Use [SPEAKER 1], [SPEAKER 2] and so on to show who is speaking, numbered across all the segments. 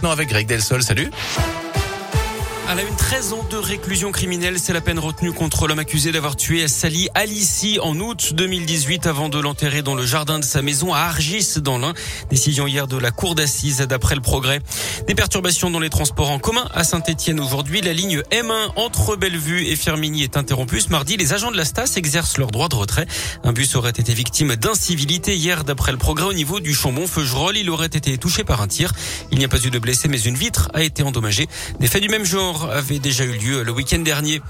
[SPEAKER 1] Non, avec Greg Delsol, salut.
[SPEAKER 2] À la une 13 ans de réclusion criminelle, c'est la peine retenue contre l'homme accusé d'avoir tué Sally Alici en août 2018 avant de l'enterrer dans le jardin de sa maison à Argis dans l'Ain. Décision hier de la cour d'assises d'après le progrès. Des perturbations dans les transports en commun à Saint-Etienne aujourd'hui. La ligne M1 entre Bellevue et Firminy est interrompue. Ce mardi, les agents de la Stas exercent leur droit de retrait. Un bus aurait été victime d'incivilité hier d'après le progrès au niveau du Chambon-Feugerolles. Il aurait été touché par un tir. Il n'y a pas eu de blessés mais une vitre a été endommagée. Des faits du même genre avait déjà eu lieu le week-end dernier.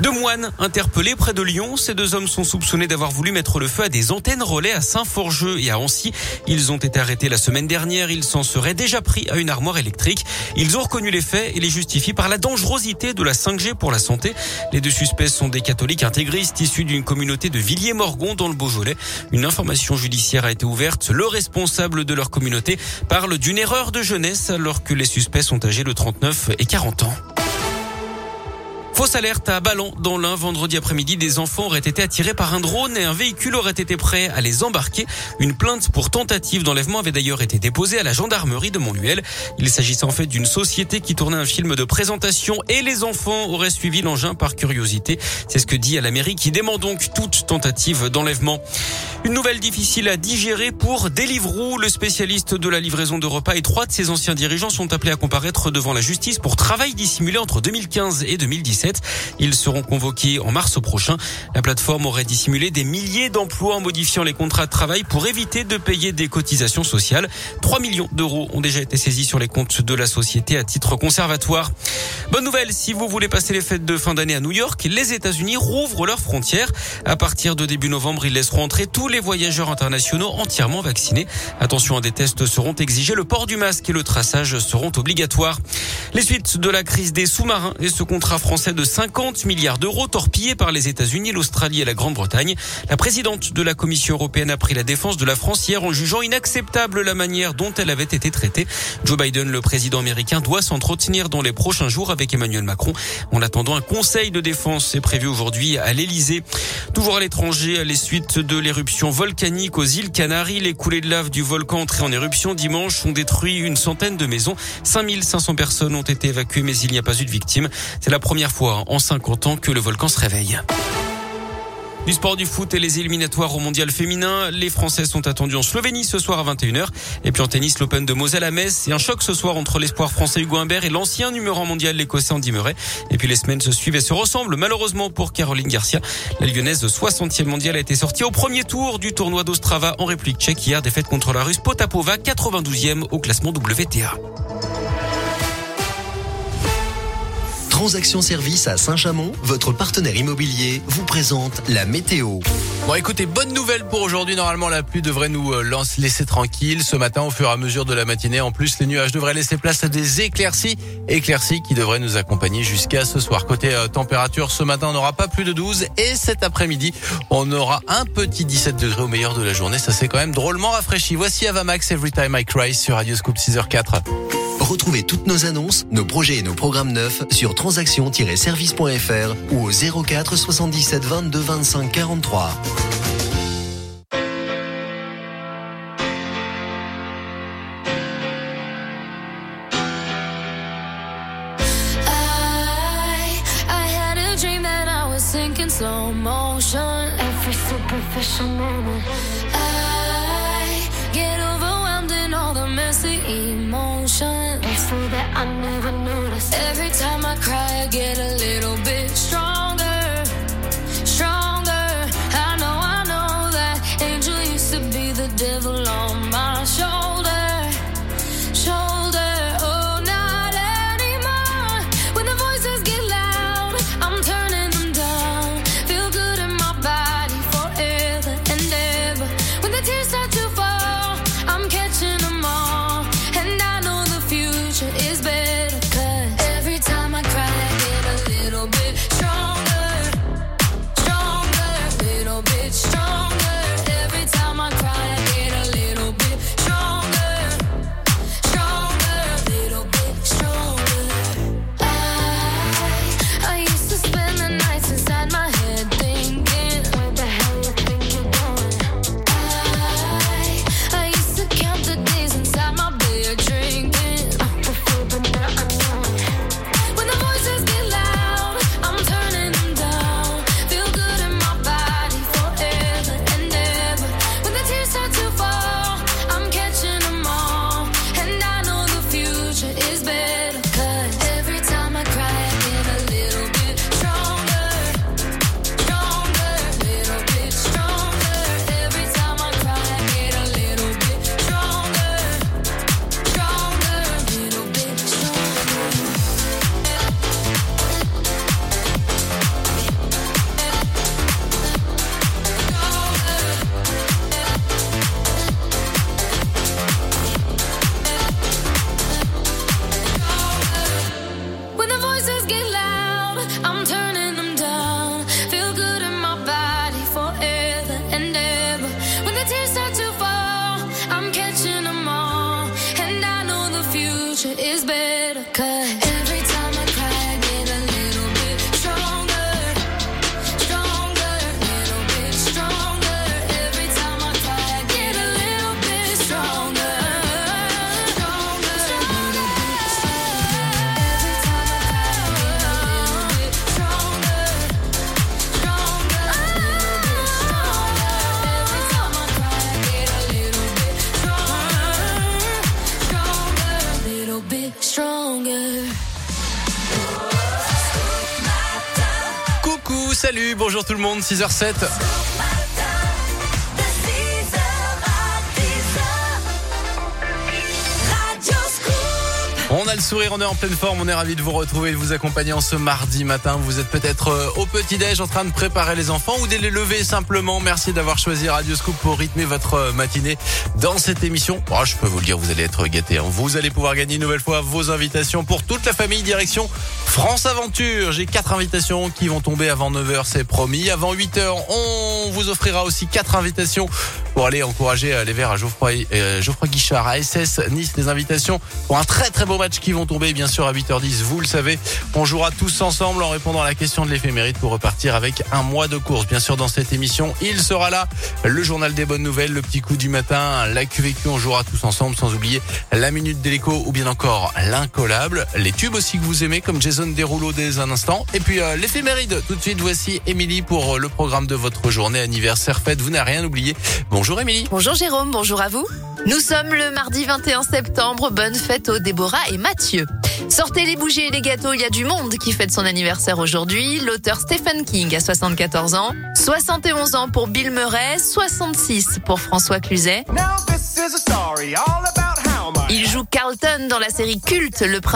[SPEAKER 2] Deux moines interpellés près de Lyon. Ces deux hommes sont soupçonnés d'avoir voulu mettre le feu à des antennes relais à Saint-Forgeux et à Ancy. Ils ont été arrêtés la semaine dernière. Ils s'en seraient déjà pris à une armoire électrique. Ils ont reconnu les faits et les justifient par la dangerosité de la 5G pour la santé. Les deux suspects sont des catholiques intégristes issus d'une communauté de Villiers-Morgon dans le Beaujolais. Une information judiciaire a été ouverte. Le responsable de leur communauté parle d'une erreur de jeunesse alors que les suspects sont âgés de 39 et 40 ans. Fausse alerte à Ballon. Dans l'un, vendredi après-midi, des enfants auraient été attirés par un drone et un véhicule aurait été prêt à les embarquer. Une plainte pour tentative d'enlèvement avait d'ailleurs été déposée à la gendarmerie de Montluel. Il s'agissait en fait d'une société qui tournait un film de présentation et les enfants auraient suivi l'engin par curiosité. C'est ce que dit à la mairie qui demande donc toute tentative d'enlèvement. Une nouvelle difficile à digérer pour Deliveroo. Le spécialiste de la livraison de repas et trois de ses anciens dirigeants sont appelés à comparaître devant la justice pour travail dissimulé entre 2015 et 2017. Ils seront convoqués en mars prochain. La plateforme aurait dissimulé des milliers d'emplois en modifiant les contrats de travail pour éviter de payer des cotisations sociales. 3 millions d'euros ont déjà été saisis sur les comptes de la société à titre conservatoire. Bonne nouvelle, si vous voulez passer les fêtes de fin d'année à New York, les États-Unis rouvrent leurs frontières. À partir de début novembre, ils laisseront entrer tous les voyageurs internationaux entièrement vaccinés. Attention, des tests seront exigés, le port du masque et le traçage seront obligatoires. Les suites de la crise des sous-marins et ce contrat français de 50 milliards d'euros torpillés par les États-Unis, l'Australie et la Grande-Bretagne. La présidente de la Commission européenne a pris la défense de la France hier en jugeant inacceptable la manière dont elle avait été traitée. Joe Biden, le président américain, doit s'entretenir dans les prochains jours avec Emmanuel Macron. En attendant, un conseil de défense est prévu aujourd'hui à l'Elysée. Toujours à l'étranger, les suites de l'éruption volcanique aux îles Canaries, les coulées de lave du volcan entré en éruption dimanche ont détruit une centaine de maisons. 5500 personnes ont été évacuées, mais il n'y a pas eu de victimes. C'est la première fois en 50 ans que le volcan se réveille. Du sport du foot et les éliminatoires au mondial féminin. Les Français sont attendus en Slovénie ce soir à 21h. Et puis en tennis, l'Open de Moselle à Metz. Et un choc ce soir entre l'espoir français Hugo Humbert et l'ancien numéro mondial l'écossais Andy Murray. Et puis les semaines se suivent et se ressemblent malheureusement pour Caroline Garcia. La lyonnaise de 60e mondial a été sortie au premier tour du tournoi d'Ostrava en République tchèque hier. Défaite contre la russe Potapova, 92e au classement WTA.
[SPEAKER 3] Transaction Service à Saint-Chamond, votre partenaire immobilier, vous présente la météo.
[SPEAKER 1] Bon écoutez, bonne nouvelle pour aujourd'hui. Normalement, la pluie devrait nous euh, laisser tranquille ce matin au fur et à mesure de la matinée. En plus, les nuages devraient laisser place à des éclaircies. Éclaircies qui devraient nous accompagner jusqu'à ce soir. Côté euh, température, ce matin, on n'aura pas plus de 12. Et cet après-midi, on aura un petit 17 degrés au meilleur de la journée. Ça, c'est quand même drôlement rafraîchi. Voici Avamax Every Time I Cry sur Radio Scoop 6h04.
[SPEAKER 3] Retrouvez toutes nos annonces, nos projets et nos programmes neufs sur transaction-service.fr ou au 04 77 22 25 43.
[SPEAKER 4] sinking slow motion. Every superficial moment. I get overwhelmed in all the messy That I never notice. Every time I cry, I get a little bit stronger. cut
[SPEAKER 1] Coucou, salut, bonjour tout le monde, 6h07. On a le sourire, on est en pleine forme, on est ravi de vous retrouver et de vous accompagner en ce mardi matin. Vous êtes peut-être euh, au petit-déj en train de préparer les enfants ou de les lever simplement. Merci d'avoir choisi Radio Scoop pour rythmer votre euh, matinée dans cette émission. Oh, je peux vous le dire, vous allez être gâtés. hein. Vous allez pouvoir gagner une nouvelle fois vos invitations pour toute la famille direction France Aventure. J'ai quatre invitations qui vont tomber avant 9h, c'est promis. Avant 8h, on vous offrira aussi quatre invitations pour aller encourager euh, les Verts à Geoffroy, euh, Geoffroy Guichard à SS Nice. Les invitations pour un très très beau match qui vont tomber bien sûr à 8h10. Vous le savez, on jouera tous ensemble en répondant à la question de l'éphémérite pour repartir avec un mois de course. Bien sûr, dans cette émission, il sera là. Le journal des bonnes nouvelles, le petit coup du matin, la QVQ, on jouera tous ensemble sans oublier la minute d'écho ou bien encore l'incollable. Les tubes aussi que vous aimez comme Jason Derulo dès un instant. Et puis euh, l'éphéméride. Tout de suite, voici Émilie pour le programme de votre journée anniversaire fête. Vous n'avez rien oublié. Bonjour Émilie.
[SPEAKER 5] Bonjour Jérôme, bonjour à vous. Nous sommes le mardi 21 septembre. Bonne fête aux Déborah et Mathieu. Sortez les bougies et les gâteaux, il y a du monde qui fête son anniversaire aujourd'hui. L'auteur Stephen King a 74 ans, 71 ans pour Bill Murray, 66 pour François Cluzet.
[SPEAKER 6] Now this is a story all about how my
[SPEAKER 5] Il joue Carlton dans la série culte Le Prince